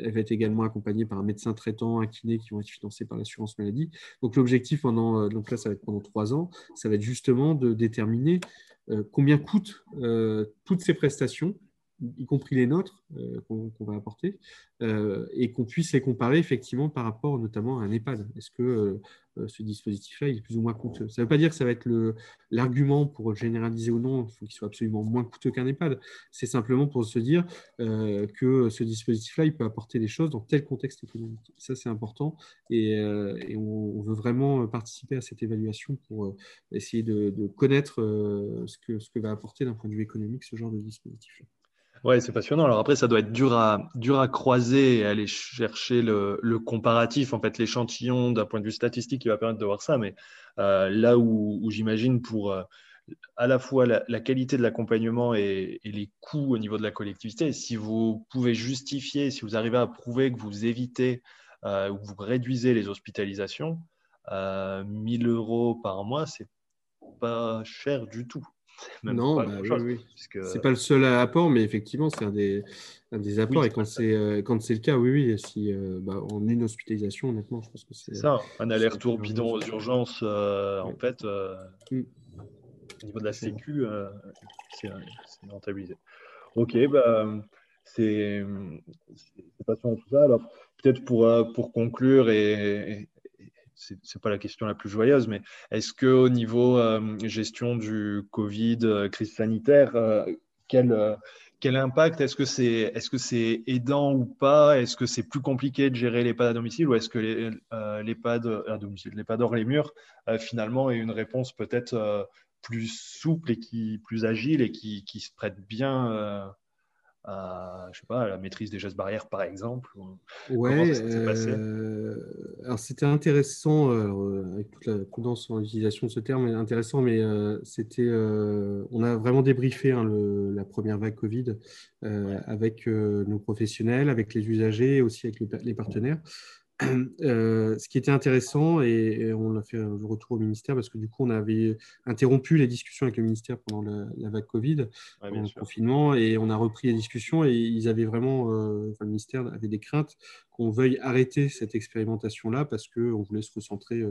elle va être également accompagnée par un médecin traitant, un kiné qui vont être financés par l'assurance maladie. Donc l'objectif pendant, euh, donc là, ça va être pendant trois ans, ça va être justement de déterminer euh, combien coûtent toutes ces prestations y compris les nôtres qu'on va apporter, et qu'on puisse les comparer effectivement par rapport notamment à un EHPAD. Est-ce que euh, ce dispositif-là, est plus ou moins coûteux? Ça ne veut pas dire que ça va être l'argument pour généraliser ou non, il faut qu'il soit absolument moins coûteux qu'un EHPAD. C'est simplement pour se dire euh, que ce dispositif-là, il peut apporter des choses dans tel contexte économique. Ça, c'est important et, euh, on, veut vraiment participer à cette évaluation pour essayer de, connaître ce, que, ce que va apporter d'un point de vue économique ce genre de dispositif. Ouais, c'est passionnant. Alors après, ça doit être dur à, dur à croiser et aller chercher le, le comparatif, en fait, l'échantillon d'un point de vue statistique qui va permettre de voir ça. Mais euh, là où, j'imagine pour euh, à la fois la, qualité de l'accompagnement et, les coûts au niveau de la collectivité, si vous pouvez justifier, si vous arrivez à prouver que vous évitez euh, ou que vous réduisez les hospitalisations, 1000 euros par mois, c'est pas cher du tout non, bah, oui, c'est pas le seul apport, mais effectivement, c'est un des, des apports. et quand c'est euh, quand c'est le cas, oui, oui, si euh, bah, en une hospitalisation, honnêtement, je pense que c'est ça. Un aller-retour bidon aux urgences, euh, en fait, mm. au niveau de la Sécu, c'est rentabilisé. Ok, bah, c'est passionnant tout ça. Alors, peut-être pour, pour conclure et, c'est pas la question la plus joyeuse, mais est-ce que au niveau euh, gestion du Covid, euh, crise sanitaire, euh, quel, quel impact? Est-ce que c'est est -ce c'est aidant ou pas? Est-ce que c'est plus compliqué de gérer l'EHPAD à domicile ou est-ce que l'EHPAD à domicile, l'EHPAD hors les murs, finalement, est une réponse peut-être plus souple et qui plus agile et qui, qui se prête bien à, je sais pas, la maîtrise des gestes barrières, par exemple Ouais, euh, alors c'était intéressant, euh, avec toute la prudence en l'utilisation de ce terme, intéressant, mais euh, c'était, on a vraiment débriefé hein, la première vague Covid avec nos professionnels, avec les usagers et aussi avec les partenaires. Euh, ce qui était intéressant, et, on a fait un retour au ministère parce que du coup, on avait interrompu les discussions avec le ministère pendant la, vague Covid, pendant le confinement, et on a repris les discussions et ils avaient vraiment, euh, enfin, le ministère avait des craintes qu'on veuille arrêter cette expérimentation-là parce qu'on voulait se recentrer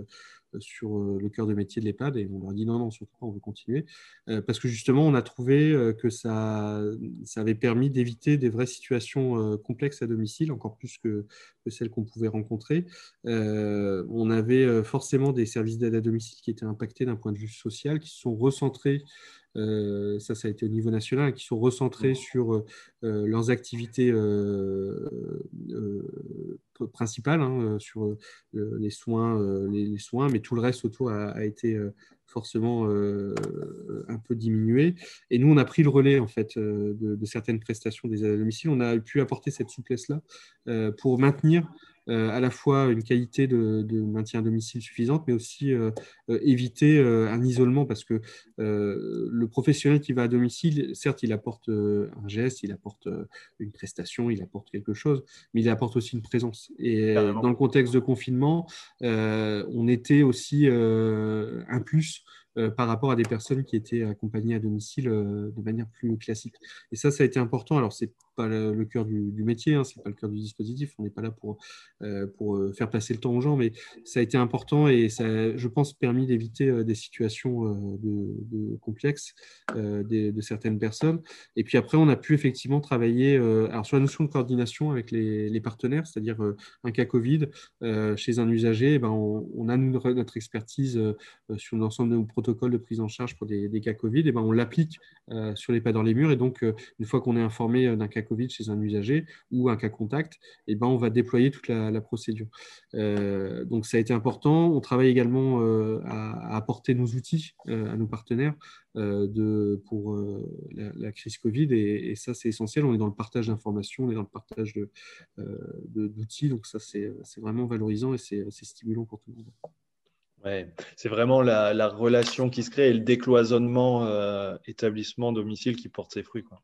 euh, sur euh, le cœur de métier de l'EHPAD et on leur dit non, non, surtout pas, on veut continuer. Euh, parce que justement, on a trouvé que ça, ça avait permis d'éviter des vraies situations complexes à domicile, encore plus que, que celles qu'on pouvait rencontrer. on avait forcément des services d'aide à domicile qui étaient impactés d'un point de vue social, qui se sont recentrés euh, ça, ça a été au niveau national, qui sont recentrés sur euh, leurs activités euh, principales, hein, sur les soins, les, soins, mais tout le reste autour a, été forcément un peu diminué. Et nous, on a pris le relais en fait de, certaines prestations des domiciles. On a pu apporter cette souplesse-là pour maintenir euh, à la fois une qualité de, maintien à domicile suffisante, mais aussi euh, euh, éviter un isolement parce que le professionnel qui va à domicile, certes, il apporte un geste, il apporte une prestation, il apporte quelque chose, mais il apporte aussi une présence. Et dans le contexte de confinement, on était aussi un plus par rapport à des personnes qui étaient accompagnées à domicile de manière plus classique. Et ça, ça a été important. Alors, c'est pas le, cœur du, métier, hein, c'est pas le cœur du dispositif. On n'est pas là pour, euh, pour euh, faire passer le temps aux gens, mais ça a été important et ça, je pense, permis d'éviter euh, des situations de, complexes de certaines personnes. Et puis après, on a pu effectivement travailler alors sur la notion de coordination avec les, partenaires, c'est-à-dire un cas Covid chez un usager, eh ben on, a notre expertise sur l'ensemble de nos protocoles de prise en charge pour des, cas Covid, et eh ben on l'applique sur les pas dans les murs. Et donc, une fois qu'on est informé d'un cas Covid chez un usager ou un cas contact, et eh ben, on va déployer toute la, procédure. Euh, donc ça a été important. On travaille également euh, à, apporter nos outils euh, à nos partenaires pour la, crise Covid et, ça c'est essentiel. On est dans le partage d'informations, on est dans le partage d'outils, donc ça c'est vraiment valorisant et c'est stimulant pour tout le monde. Ouais, c'est vraiment la, relation qui se crée et le décloisonnement établissement-domicile qui porte ses fruits. Quoi.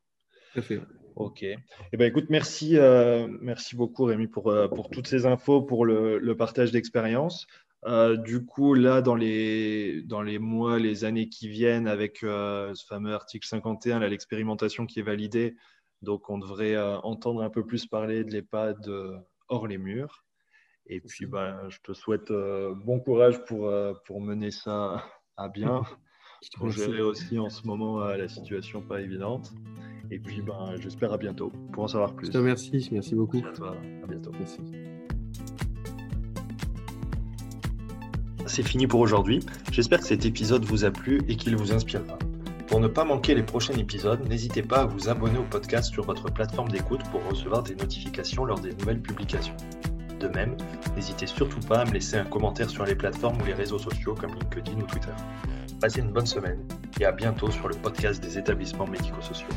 Tout à fait. Ok. Eh ben, écoute, merci, euh, merci beaucoup Rémi pour, euh, pour toutes ces infos, pour le, le partage d'expérience. Euh, du coup, là, dans les, dans les mois, les années qui viennent, avec ce fameux article 51, l'expérimentation qui est validée, donc on devrait entendre un peu plus parler de l'EHPAD hors les murs. Et puis, ben, je te souhaite bon courage pour, pour mener ça à bien. pour gérer aussi en ce moment la situation pas évidente. Et puis, ben, j'espère à bientôt pour en savoir plus. Je te remercie, merci beaucoup. à toi, à bientôt. Merci. C'est fini pour aujourd'hui. J'espère que cet épisode vous a plu et qu'il vous inspirera. Pour ne pas manquer les prochains épisodes, n'hésitez pas à vous abonner au podcast sur votre plateforme d'écoute pour recevoir des notifications lors des nouvelles publications. De même, n'hésitez surtout pas à me laisser un commentaire sur les plateformes ou les réseaux sociaux comme LinkedIn ou Twitter. Passez une bonne semaine et à bientôt sur le podcast des établissements médico-sociaux.